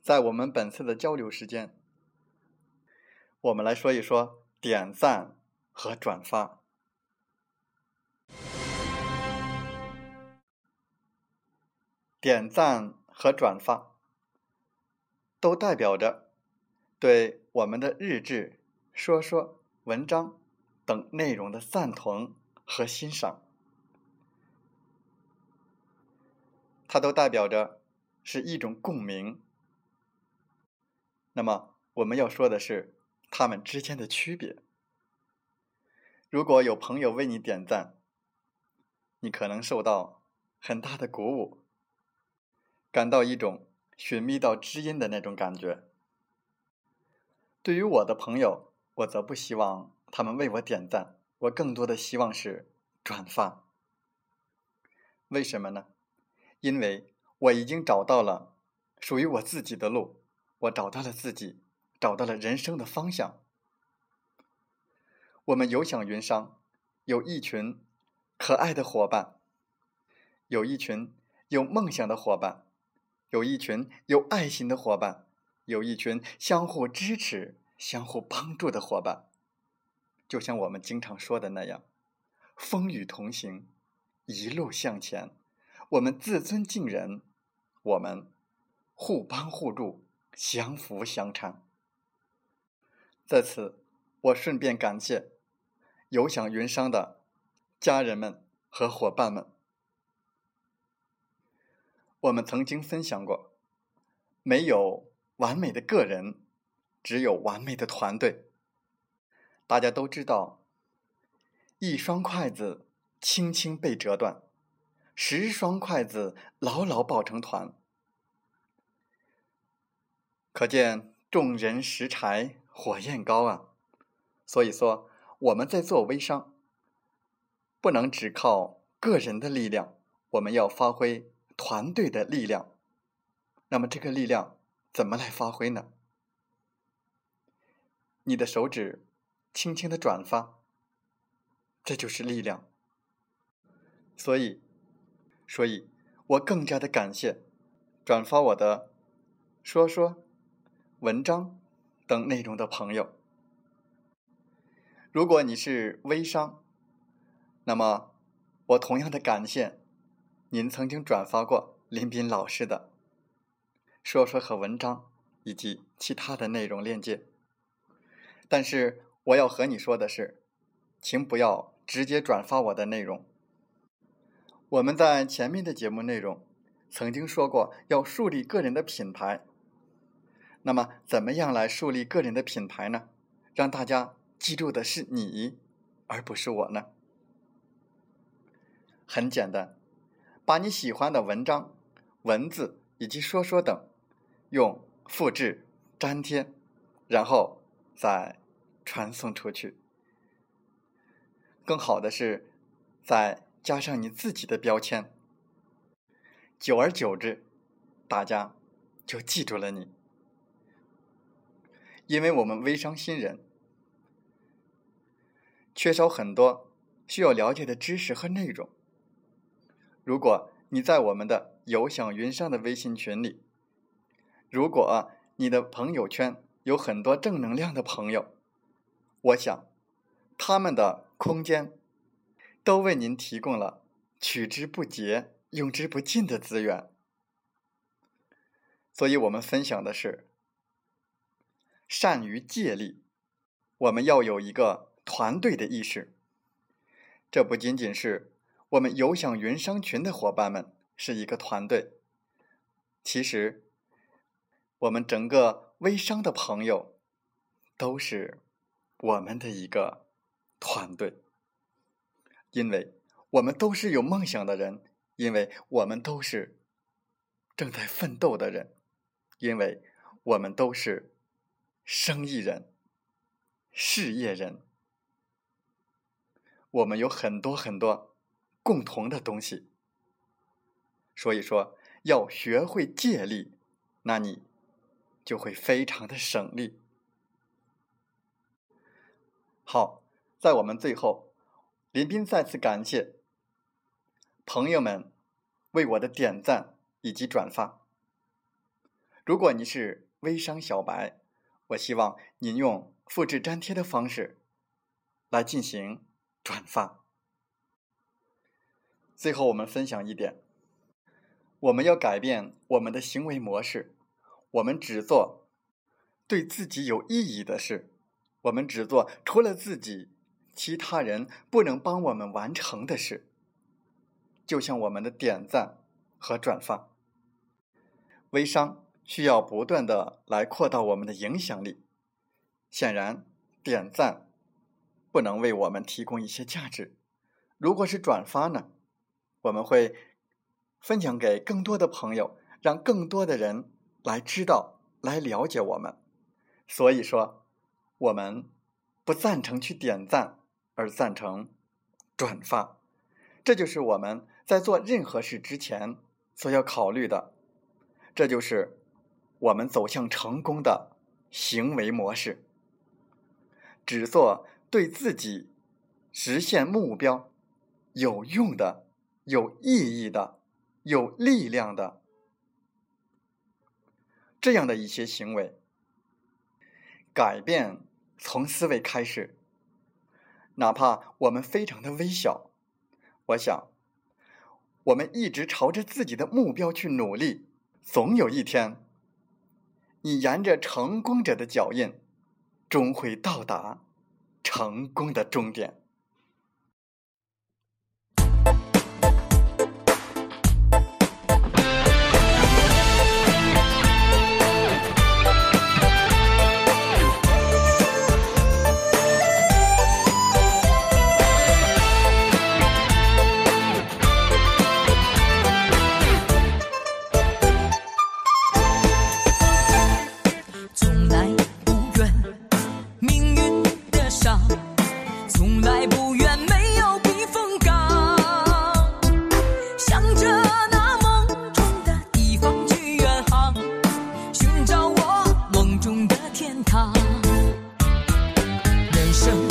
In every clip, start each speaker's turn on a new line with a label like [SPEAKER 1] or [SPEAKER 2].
[SPEAKER 1] 在我们本次的交流时间，我们来说一说点赞和转发。点赞和转发都代表着对我们的日志、说说、文章。等内容的赞同和欣赏，它都代表着是一种共鸣。那么我们要说的是它们之间的区别。如果有朋友为你点赞，你可能受到很大的鼓舞，感到一种寻觅到知音的那种感觉。对于我的朋友，我则不希望。他们为我点赞，我更多的希望是转发。为什么呢？因为我已经找到了属于我自己的路，我找到了自己，找到了人生的方向。我们有享云商，有一群可爱的伙伴，有一群有梦想的伙伴，有一群有爱心的伙伴，有一群相互支持、相互帮助的伙伴。就像我们经常说的那样，风雨同行，一路向前。我们自尊敬人，我们互帮互助，相扶相搀。在此，我顺便感谢有享云商的家人们和伙伴们。我们曾经分享过，没有完美的个人，只有完美的团队。大家都知道，一双筷子轻轻被折断，十双筷子牢牢抱成团。可见众人拾柴火焰高啊！所以说，我们在做微商，不能只靠个人的力量，我们要发挥团队的力量。那么，这个力量怎么来发挥呢？你的手指。轻轻的转发，这就是力量。所以，所以我更加的感谢转发我的说说文章等内容的朋友。如果你是微商，那么我同样的感谢您曾经转发过林斌老师的说说和文章以及其他的内容链接，但是。我要和你说的是，请不要直接转发我的内容。我们在前面的节目内容曾经说过，要树立个人的品牌。那么，怎么样来树立个人的品牌呢？让大家记住的是你，而不是我呢？很简单，把你喜欢的文章、文字以及说说等，用复制粘贴，然后再。传送出去，更好的是再加上你自己的标签，久而久之，大家就记住了你。因为我们微商新人缺少很多需要了解的知识和内容。如果你在我们的有享云商的微信群里，如果你的朋友圈有很多正能量的朋友。我想，他们的空间都为您提供了取之不竭、用之不尽的资源。所以我们分享的是善于借力。我们要有一个团队的意识。这不仅仅是我们有享云商群的伙伴们是一个团队，其实我们整个微商的朋友都是。我们的一个团队，因为我们都是有梦想的人，因为我们都是正在奋斗的人，因为我们都是生意人、事业人，我们有很多很多共同的东西。所以说，要学会借力，那你就会非常的省力。好，在我们最后，林斌再次感谢朋友们为我的点赞以及转发。如果你是微商小白，我希望您用复制粘贴的方式来进行转发。最后，我们分享一点：我们要改变我们的行为模式，我们只做对自己有意义的事。我们只做除了自己，其他人不能帮我们完成的事。就像我们的点赞和转发，微商需要不断的来扩大我们的影响力。显然，点赞不能为我们提供一些价值。如果是转发呢？我们会分享给更多的朋友，让更多的人来知道、来了解我们。所以说。我们不赞成去点赞，而赞成转发。这就是我们在做任何事之前所要考虑的。这就是我们走向成功的行为模式。只做对自己实现目标有用的、有意义的、有力量的这样的一些行为，改变。从思维开始，哪怕我们非常的微小，我想，我们一直朝着自己的目标去努力，总有一天，你沿着成功者的脚印，终会到达成功的终点。人生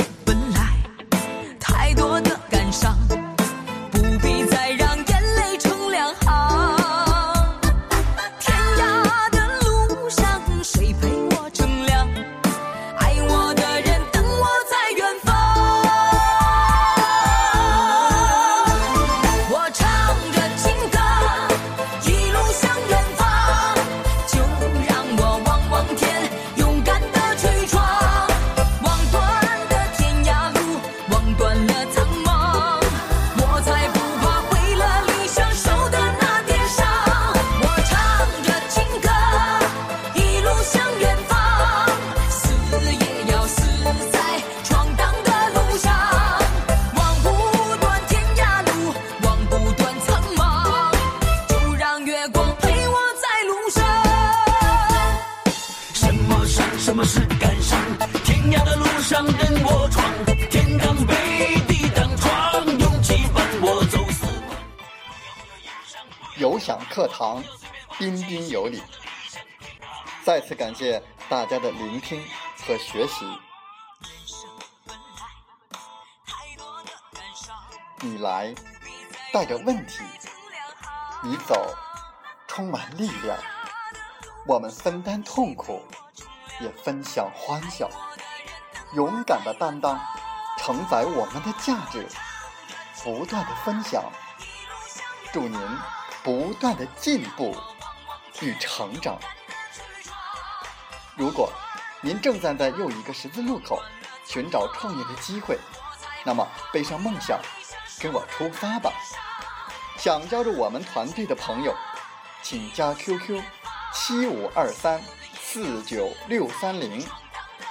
[SPEAKER 1] 有享课堂，彬彬有礼。再次感谢大家的聆听和学习。你来带着问题，你走充满力量。我们分担痛苦，也分享欢笑。勇敢的担当，承载我们的价值，不断的分享。祝您。不断的进步与成长。如果您正站在又一个十字路口，寻找创业的机会，那么背上梦想，跟我出发吧！想加入我们团队的朋友，请加 QQ 七五二三四九六三零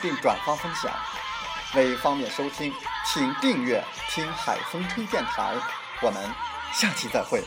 [SPEAKER 1] 并转发分享。为方便收听，请订阅“听海风吹电台”。我们下期再会。